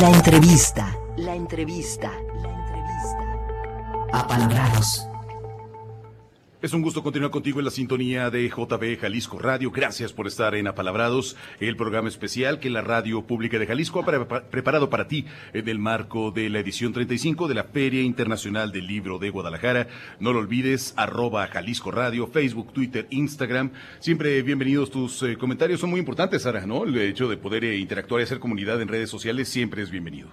La entrevista. La entrevista. La entrevista. Apalabrados. Es un gusto continuar contigo en la sintonía de JB Jalisco Radio. Gracias por estar en Apalabrados, el programa especial que la Radio Pública de Jalisco ha pre- preparado para ti en el marco de la edición 35 de la Feria Internacional del Libro de Guadalajara. No lo olvides, arroba Jalisco Radio, Facebook, Twitter, Instagram. Siempre bienvenidos tus eh, comentarios. Son muy importantes, Sara, ¿no? El hecho de poder eh, interactuar y hacer comunidad en redes sociales siempre es bienvenido.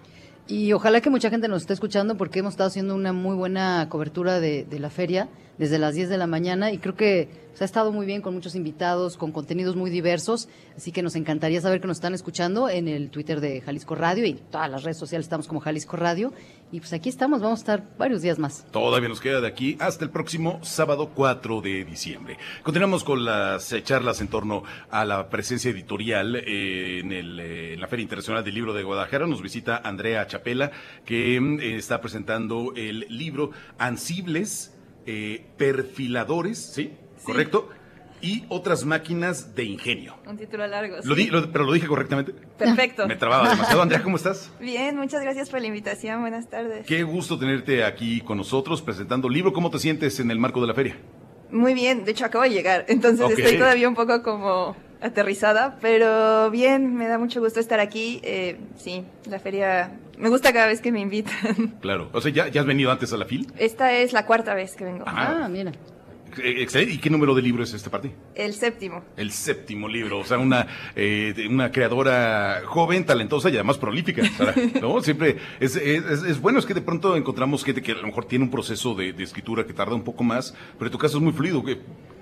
Y ojalá que mucha gente nos esté escuchando porque hemos estado haciendo una muy buena cobertura de, de la feria desde las 10 de la mañana y creo que se ha estado muy bien con muchos invitados, con contenidos muy diversos, así que nos encantaría saber que nos están escuchando en el Twitter de Jalisco Radio y todas las redes sociales estamos como Jalisco Radio y pues aquí estamos, vamos a estar varios días más. Todavía nos queda de aquí hasta el próximo sábado 4 de diciembre. Continuamos con las eh, charlas en torno a la presencia editorial eh, en, el, eh, en la Feria Internacional del Libro de Guadalajara. Nos visita Andrea Chapela, que mm, está presentando el libro Ansibles, eh, Perfiladores, ¿sí? ¿Correcto? Y otras máquinas de ingenio. Un título largo. Lo di- lo- ¿Pero lo dije correctamente? Perfecto. Me trababa demasiado. Andrea, ¿cómo estás? Bien, muchas gracias por la invitación. Buenas tardes. Qué gusto tenerte aquí con nosotros presentando el libro. ¿Cómo te sientes en el marco de la feria? Muy bien, de hecho acabo de llegar, entonces estoy todavía un poco como aterrizada, pero bien, me da mucho gusto estar aquí. Eh, sí, la feria me gusta cada vez que me invitan. Claro. O sea, ¿ya, ya has venido antes a la FIL? Esta es la cuarta vez que vengo. Ajá. Ah, mira. Eh, Excelente. ¿Y qué número de libro es este parte? El séptimo. El séptimo libro. O sea, una, eh, una creadora joven, talentosa y además prolífica. Sara, ¿no? Siempre es, es, es- es bueno, es que de pronto encontramos gente que a lo mejor tiene un proceso de, de escritura que tarda un poco más, pero en tu caso es muy fluido.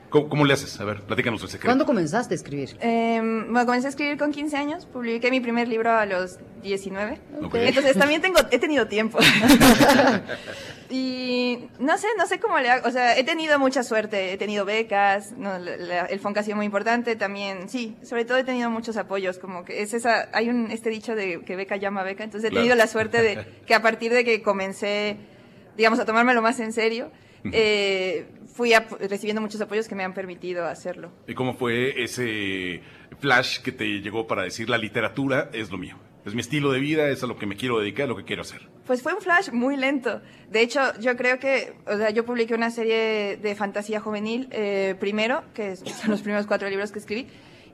¿Qué- ¿Cómo, cómo le haces? A ver, platícanos el secreto. ¿Cuándo comenzaste a escribir? Eh, bueno, comencé a escribir con 15 años, publiqué mi primer libro a los 19. Ok. Entonces también tengo, he tenido tiempo. y no sé, no sé cómo le hago. O sea, he tenido mucha suerte, he tenido becas, no, la- la- el FONCA ha sido muy importante también. Sí, sobre todo he tenido muchos apoyos, como que es esa, hay un, este dicho de que beca llama beca, entonces he Claro. tenido la suerte de que a partir de que comencé, digamos, a tomármelo más en serio, eh, fui recibiendo muchos apoyos que me han permitido hacerlo. ¿Y cómo fue ese flash que te llegó para decir la literatura es lo mío? Es mi estilo de vida, es a lo que me quiero dedicar, es lo que quiero hacer. Pues fue un flash muy lento. De hecho, yo creo que, o sea, yo publiqué una serie de fantasía juvenil eh, primero, que son los primeros cuatro libros que escribí,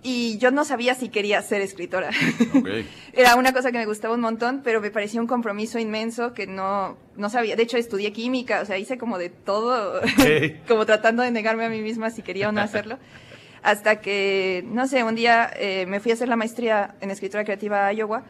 y yo no sabía si quería ser escritora. Ok. Era una cosa que me gustaba un montón, pero me parecía un compromiso inmenso que no, no sabía. De hecho, estudié química, o sea, hice como de todo, Ok. como tratando de negarme a mí misma si quería o no hacerlo. Hasta que, no sé, un día eh, me fui a hacer la maestría en escritura creativa a Iowa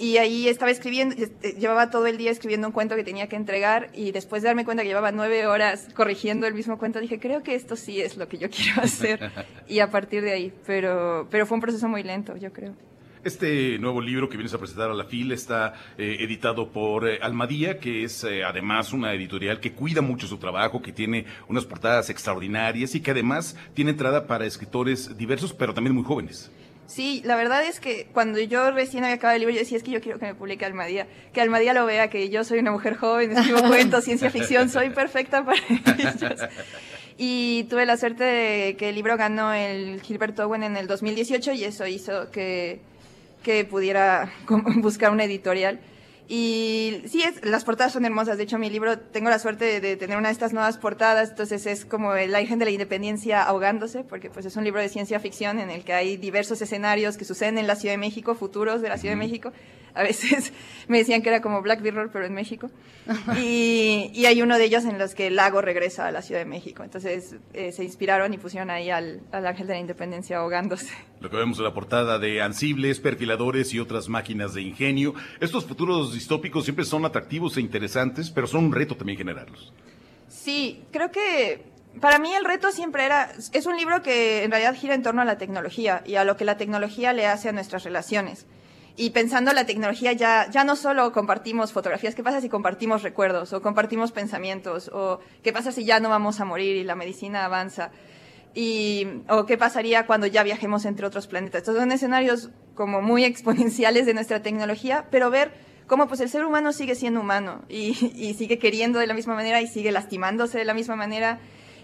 y ahí estaba escribiendo, este, llevaba todo el día escribiendo un cuento que tenía que entregar y después de darme cuenta que llevaba nueve horas corrigiendo el mismo cuento, dije, creo que esto sí es lo que yo quiero hacer. Y a partir de ahí, pero, pero fue un proceso muy lento, yo creo. Este nuevo libro que vienes a presentar a la FIL está eh, editado por eh, Almadía, que es eh, además una editorial que cuida mucho su trabajo, que tiene unas portadas extraordinarias y que además tiene entrada para escritores diversos, pero también muy jóvenes. Sí, la verdad es que cuando yo recién había acabado el libro, yo decía, es que yo quiero que me publique Almadía, que Almadía lo vea, que yo soy una mujer joven, escribo cuentos, ciencia ficción, soy perfecta para ellos. Y tuve la suerte de que el libro ganó el Gilbert Owen en el 2018 y eso hizo que, que pudiera buscar una editorial. Y sí, es, las portadas son hermosas. De hecho, mi libro, tengo la suerte de, de tener una de estas nuevas portadas. Entonces es como la Virgen de la Independencia ahogándose, porque pues es un libro de ciencia ficción en el que hay diversos escenarios que suceden en la Ciudad de México, futuros de la Ciudad de México. A veces me decían que era como Black Mirror, pero en México. Y, y hay uno de ellos en los que el lago regresa a la Ciudad de México. Entonces eh, se inspiraron y pusieron ahí al, al Ángel de la Independencia ahogándose. Lo que vemos en la portada de Ansibles, Perfiladores y otras máquinas de ingenio. Estos futuros distópicos siempre son atractivos e interesantes, pero son un reto también generarlos. Sí, creo que para mí el reto siempre era, es un libro que en realidad gira en torno a la tecnología y a lo que la tecnología le hace a nuestras relaciones. Y pensando en la tecnología ya, ya no solo compartimos fotografías, ¿qué pasa si compartimos recuerdos o compartimos pensamientos o qué pasa si ya no vamos a morir y la medicina avanza? Y, o qué pasaría cuando ya viajemos entre otros planetas. Estos son escenarios como muy exponenciales de nuestra tecnología, pero ver cómo pues el ser humano sigue siendo humano y, y sigue queriendo de la misma manera y sigue lastimándose de la misma manera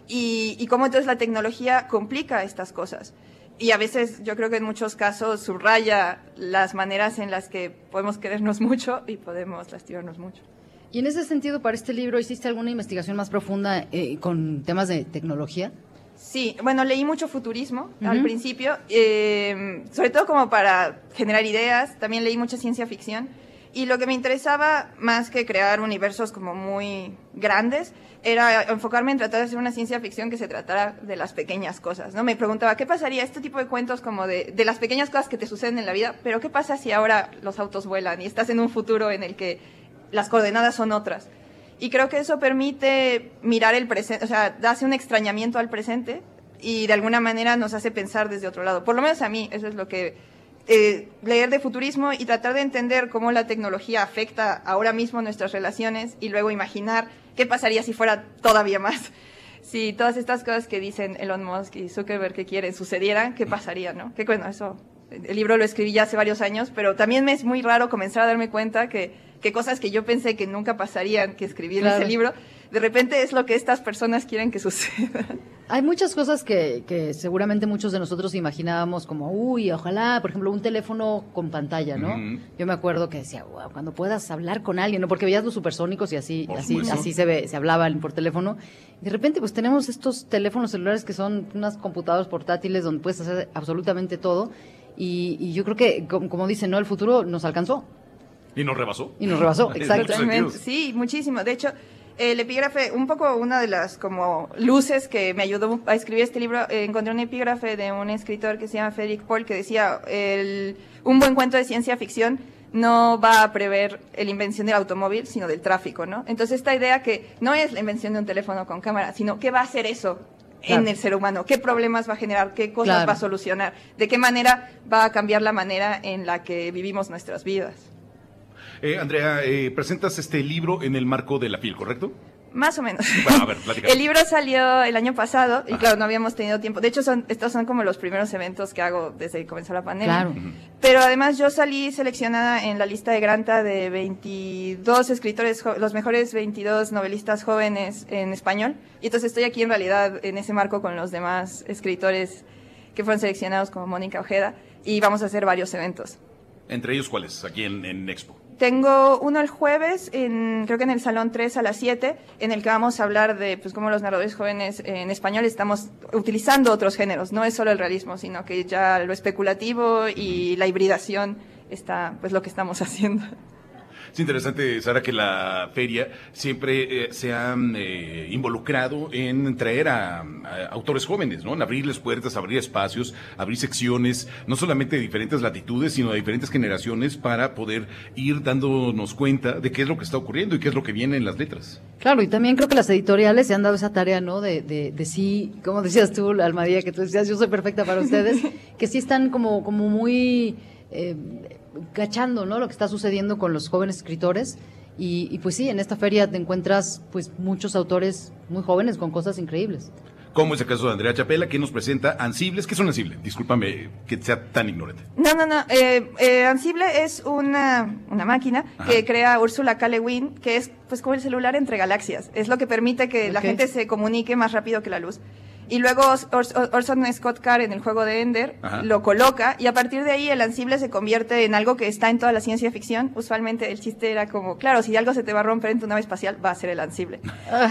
y, y cómo entonces la tecnología complica estas cosas. Y a veces yo creo que en muchos casos subraya las maneras en las que podemos querernos mucho y podemos lastimarnos mucho. Y en ese sentido, para este libro, ¿hiciste alguna investigación más profunda eh, con temas de tecnología? Sí, bueno, leí mucho futurismo al principio, eh, sobre todo como para generar ideas, también leí mucha ciencia ficción y lo que me interesaba más que crear universos como muy grandes era enfocarme en tratar de hacer una ciencia ficción que se tratara de las pequeñas cosas, ¿no? Me preguntaba, ¿qué pasaría este tipo de cuentos como de, de las pequeñas cosas que te suceden en la vida, pero qué pasa si ahora los autos vuelan y estás en un futuro en el que las coordenadas son otras? Y creo que eso permite mirar el presente, o sea, hace un extrañamiento al presente y de alguna manera nos hace pensar desde otro lado. Por lo menos a mí, eso es lo que eh, leer de futurismo y tratar de entender cómo la tecnología afecta ahora mismo nuestras relaciones y luego imaginar qué pasaría si fuera todavía más. Si todas estas cosas que dicen Elon Musk y Zuckerberg que quieren sucedieran, ¿qué pasaría, no? Que bueno, eso, el libro lo escribí ya hace varios años, pero también me es muy raro comenzar a darme cuenta que que cosas que yo pensé que nunca pasarían, que escribí en ese libro, de repente es lo que estas personas quieren que suceda. Hay muchas cosas que, que, seguramente muchos de nosotros imaginábamos como, uy, ojalá, por ejemplo, un teléfono con pantalla, ¿no? Yo me acuerdo que decía, wow, cuando puedas hablar con alguien, ¿no? Porque veías los supersónicos y así, así, así se, ve, se hablaban por teléfono. de repente, pues tenemos estos teléfonos celulares que son unas computadoras portátiles donde puedes hacer absolutamente todo. Y, y yo creo que, como, como dicen, ¿no? El futuro nos alcanzó. Y nos rebasó. Y nos rebasó, exactamente. Sí, muchísimo. De hecho, el epígrafe, un poco una de las como luces que me ayudó a escribir este libro, eh, encontré un epígrafe de un escritor que se llama Frederick Paul que decía, el, un buen cuento de ciencia ficción no va a prever la invención del automóvil, sino del tráfico, ¿no? Entonces esta idea que no es la invención de un teléfono con cámara, sino qué va a hacer eso en el ser humano, qué problemas va a generar, qué cosas va a solucionar, de qué manera va a cambiar la manera en la que vivimos nuestras vidas. Eh, Andrea, eh, presentas este libro en el marco de la FIL, ¿correcto? Más o menos. Bueno, a ver, el libro salió el año pasado y claro, no habíamos tenido tiempo. De hecho, son, estos son como los primeros eventos que hago desde que comenzó la pandemia. Claro. Pero además yo salí seleccionada en la lista de Granta de 22 escritores, los mejores 22 novelistas jóvenes en español. Y entonces estoy aquí en realidad en ese marco con los demás escritores que fueron seleccionados como Mónica Ojeda y vamos a hacer varios eventos. ¿Entre ellos cuáles? Aquí en, en Expo. Tengo uno el jueves, en, creo que en el Salón 3 a las 7, en el que vamos a hablar de pues, cómo los narradores jóvenes en español estamos utilizando otros géneros. No es solo el realismo, sino que ya lo especulativo y la hibridación está pues lo que estamos haciendo. Es interesante, Sara, que la feria siempre eh, se ha eh, involucrado en traer a, autores jóvenes, ¿no? En abrirles puertas, abrir espacios, abrir secciones, no solamente de diferentes latitudes, sino de diferentes generaciones para poder ir dándonos cuenta de qué es lo que está ocurriendo y qué es lo que viene en las letras. Claro, y también creo que las editoriales se han dado esa tarea, ¿no? De, de, sí, como decías tú, Almadía, que tú decías, yo soy perfecta para ustedes, que sí están como, como muy... Eh, cachando ¿no? lo que está sucediendo con los jóvenes escritores. Y, pues sí, en esta feria te encuentras pues muchos autores muy jóvenes con cosas increíbles. Como es el caso de Andrea Chapela, que nos presenta Ansibles. ¿Qué es un Ansible? Discúlpame que sea tan ignorante. No, no, no. Eh, eh, Ansible es una, una máquina que crea Ursula K. Que es pues como el celular entre galaxias. Es lo que permite que la gente se comunique más rápido que la luz. Y luego Orson Scott Card en el juego de Ender lo coloca y a partir de ahí el ansible se convierte en algo que está en toda la ciencia ficción. Usualmente el chiste era como, claro, si algo se te va a romper en tu nave espacial, va a ser el ansible.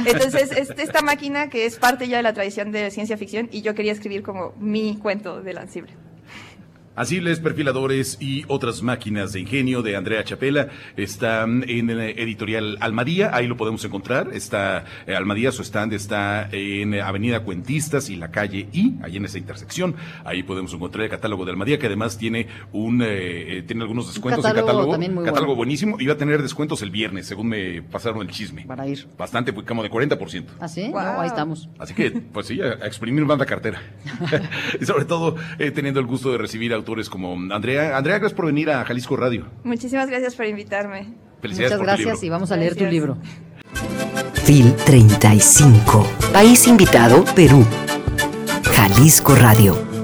Entonces, es esta máquina que es parte ya de la tradición de ciencia ficción y yo quería escribir como mi cuento del ansible. Asibles, perfiladores y otras máquinas de ingenio de Andrea Chapela está en el editorial Almadía, ahí lo podemos encontrar. Está eh, Almadía, su stand está en Avenida Cuentistas y la calle I, ahí en esa intersección. Ahí podemos encontrar el catálogo de Almadía, que además tiene un eh, eh, tiene algunos descuentos. Catálogo, catálogo, también muy catálogo buenísimo. Y va a tener descuentos el viernes, según me pasaron el chisme. Para ir. Bastante, pues, como de 40%. ¿Ah, sí? ahí estamos. Así que, pues sí, a, exprimir banda cartera. y sobre todo, teniendo el gusto de recibir autores como Andrea. Andrea, gracias por venir a Jalisco Radio. Muchísimas gracias por invitarme. Muchas gracias y vamos a leer tu libro. FIL 35. País invitado, Perú. Jalisco Radio.